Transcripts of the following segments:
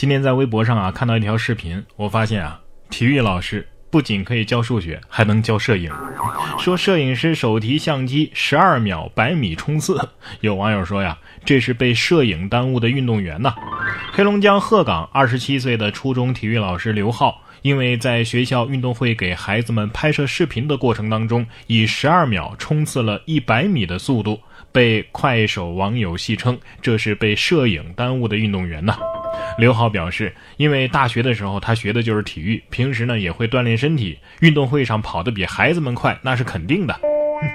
今天在微博上啊看到一条视频，我发现啊，体育老师不仅可以教数学，还能教摄影。说摄影师手提相机十二秒百米冲刺，有网友说呀，这是被摄影耽误的运动员呐。黑龙江鹤岗二十七岁的初中体育老师刘浩，因为在学校运动会给孩子们拍摄视频的过程当中，以十二秒冲刺了一百米的速度，被快手网友戏称这是被摄影耽误的运动员呐。刘浩表示，因为大学的时候他学的就是体育，平时呢也会锻炼身体，运动会上跑得比孩子们快，那是肯定的。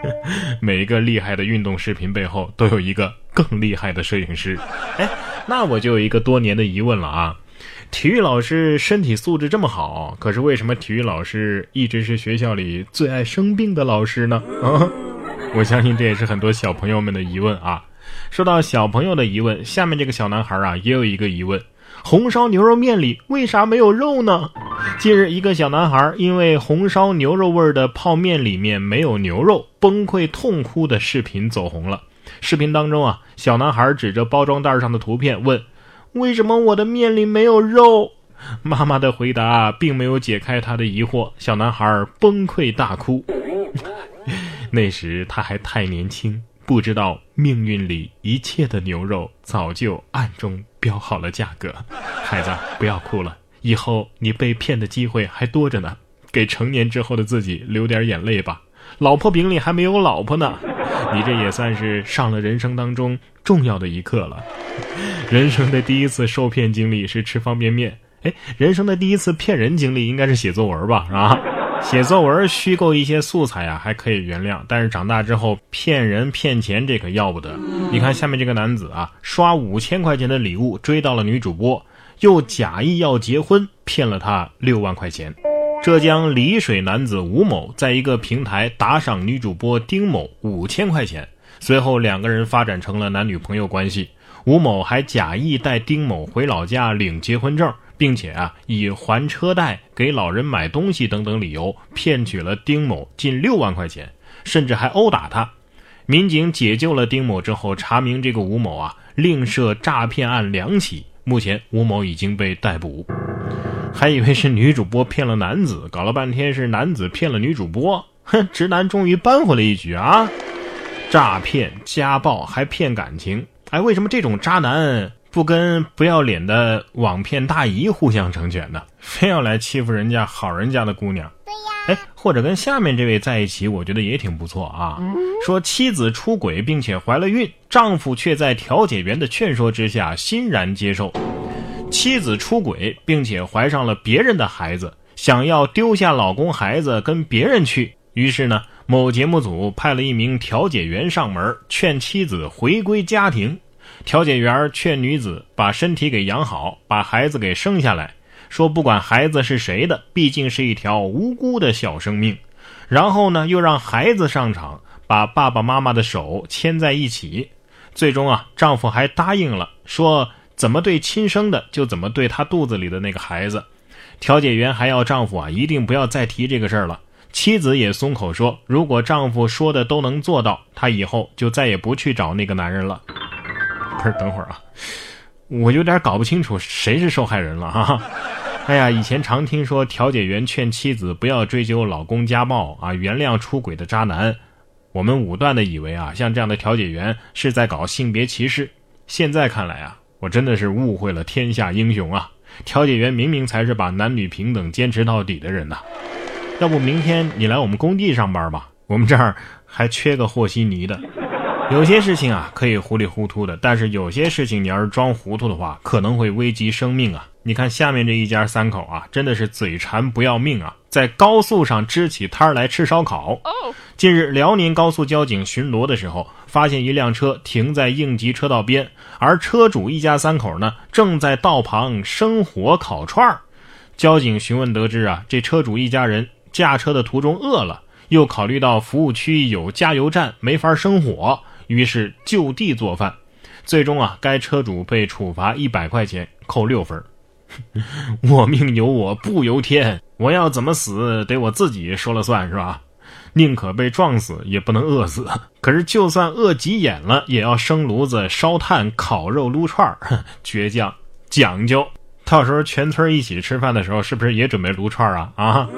每一个厉害的运动视频背后，都有一个更厉害的摄影师。哎，那我就有一个多年的疑问了啊，体育老师身体素质这么好，可是为什么体育老师一直是学校里最爱生病的老师呢？啊，我相信这也是很多小朋友们的疑问啊。说到小朋友的疑问，下面这个小男孩啊也有一个疑问：红烧牛肉面里为啥没有肉呢？近日，一个小男孩因为红烧牛肉味的泡面里面没有牛肉，崩溃痛哭的视频走红了。视频当中啊，小男孩指着包装袋上的图片问：“为什么我的面里没有肉？”妈妈的回答并没有解开他的疑惑，小男孩崩溃大哭。那时他还太年轻。不知道命运里一切的牛肉早就暗中标好了价格，孩子不要哭了，以后你被骗的机会还多着呢。给成年之后的自己流点眼泪吧。老婆饼里还没有老婆呢，你这也算是上了人生当中重要的一课了。人生的第一次受骗经历是吃方便面，哎，人生的第一次骗人经历应该是写作文吧，啊？写作文虚构一些素材啊，还可以原谅，但是长大之后骗人骗钱，这可要不得。你看下面这个男子啊，刷五千块钱的礼物追到了女主播，又假意要结婚，骗了她六万块钱。浙江丽水男子吴某在一个平台打赏女主播丁某五千块钱，随后两个人发展成了男女朋友关系。吴某还假意带丁某回老家领结婚证。并且啊，以还车贷、给老人买东西等等理由，骗取了丁某近六万块钱，甚至还殴打他。民警解救了丁某之后，查明这个吴某啊，另设诈骗案两起，目前吴某已经被逮捕。还以为是女主播骗了男子，搞了半天是男子骗了女主播。哼，直男终于扳回了一局啊！诈骗、家暴还骗感情，哎，为什么这种渣男？不跟不要脸的网骗大姨互相成全的，非要来欺负人家好人家的姑娘。对呀，哎，或者跟下面这位在一起，我觉得也挺不错啊。说妻子出轨并且怀了孕，丈夫却在调解员的劝说之下欣然接受。妻子出轨并且怀上了别人的孩子，想要丢下老公孩子跟别人去，于是呢，某节目组派了一名调解员上门劝妻子回归家庭。调解员劝女子把身体给养好，把孩子给生下来，说不管孩子是谁的，毕竟是一条无辜的小生命。然后呢，又让孩子上场，把爸爸妈妈的手牵在一起。最终啊，丈夫还答应了，说怎么对亲生的就怎么对他肚子里的那个孩子。调解员还要丈夫啊，一定不要再提这个事儿了。妻子也松口说，如果丈夫说的都能做到，她以后就再也不去找那个男人了。不是，等会儿啊，我有点搞不清楚谁是受害人了哈。哎呀，以前常听说调解员劝妻子不要追究老公家暴啊，原谅出轨的渣男。我们武断的以为啊，像这样的调解员是在搞性别歧视。现在看来啊，我真的是误会了天下英雄啊！调解员明明才是把男女平等坚持到底的人呐。要不明天你来我们工地上班吧？我们这儿还缺个和稀泥的。有些事情啊，可以糊里糊涂的，但是有些事情你要是装糊涂的话，可能会危及生命啊！你看下面这一家三口啊，真的是嘴馋不要命啊，在高速上支起摊来吃烧烤。近日，辽宁高速交警巡逻的时候，发现一辆车停在应急车道边，而车主一家三口呢，正在道旁生火烤串儿。交警询问得知啊，这车主一家人驾车的途中饿了，又考虑到服务区有加油站，没法生火。于是就地做饭，最终啊，该车主被处罚一百块钱，扣六分。我命由我不由天，我要怎么死得我自己说了算是吧？宁可被撞死，也不能饿死。可是就算饿急眼了，也要生炉子烧炭烤肉撸串儿，倔强讲究。到时候全村一起吃饭的时候，是不是也准备撸串啊？啊，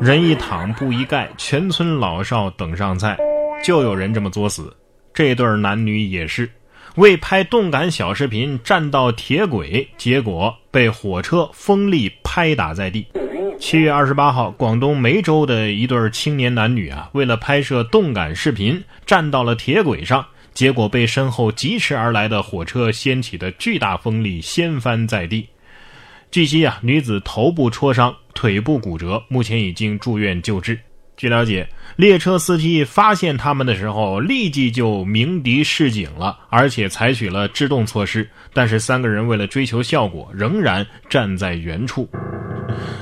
人一躺布一盖，全村老少等上菜，就有人这么作死。这对男女也是为拍动感小视频站到铁轨，结果被火车风力拍打在地。七月二十八号，广东梅州的一对青年男女啊，为了拍摄动感视频，站到了铁轨上，结果被身后疾驰而来的火车掀起的巨大风力掀翻在地。据悉啊，女子头部挫伤，腿部骨折，目前已经住院救治。据了解，列车司机发现他们的时候，立即就鸣笛示警了，而且采取了制动措施。但是三个人为了追求效果，仍然站在原处。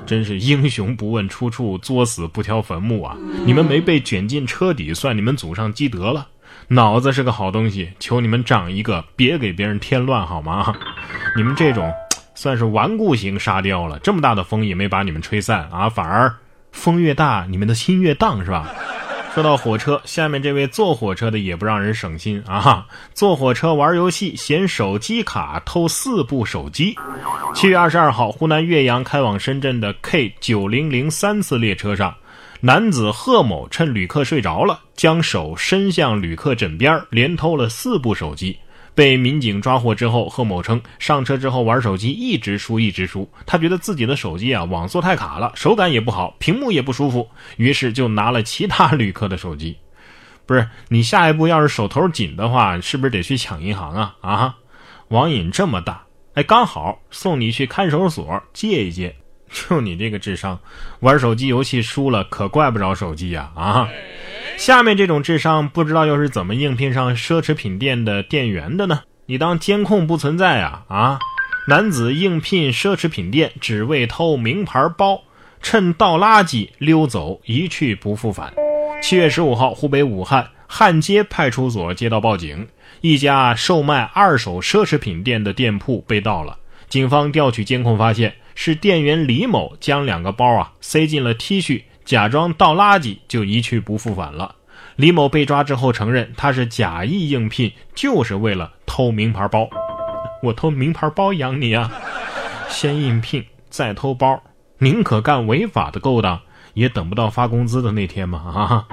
真是英雄不问出处，作死不挑坟墓啊！你们没被卷进车底，算你们祖上积德了。脑子是个好东西，求你们长一个，别给别人添乱好吗？你们这种。算是顽固型沙雕了，这么大的风也没把你们吹散啊，反而风越大，你们的心越荡，是吧？说到火车，下面这位坐火车的也不让人省心啊！坐火车玩游戏嫌手机卡，偷四部手机。七月二十二号，湖南岳阳开往深圳的 K 九零零三次列车上，男子贺某趁旅客睡着了，将手伸向旅客枕边，连偷了四部手机。被民警抓获之后，贺某称上车之后玩手机一直输一直输，他觉得自己的手机啊网速太卡了，手感也不好，屏幕也不舒服，于是就拿了其他旅客的手机。不是你下一步要是手头紧的话，是不是得去抢银行啊？啊，网瘾这么大，哎，刚好送你去看守所借一借。就你这个智商，玩手机游戏输了可怪不着手机呀！啊。下面这种智商，不知道又是怎么应聘上奢侈品店的店员的呢？你当监控不存在啊？啊！男子应聘奢侈品店，只为偷名牌包，趁倒垃圾溜走，一去不复返。七月十五号，湖北武汉汉街派出所接到报警，一家售卖二手奢侈品店的店铺被盗了。警方调取监控发现，是店员李某将两个包啊塞进了 T 恤。假装倒垃圾就一去不复返了。李某被抓之后承认，他是假意应聘，就是为了偷名牌包。我偷名牌包养你啊！先应聘再偷包，宁可干违法的勾当，也等不到发工资的那天嘛？啊！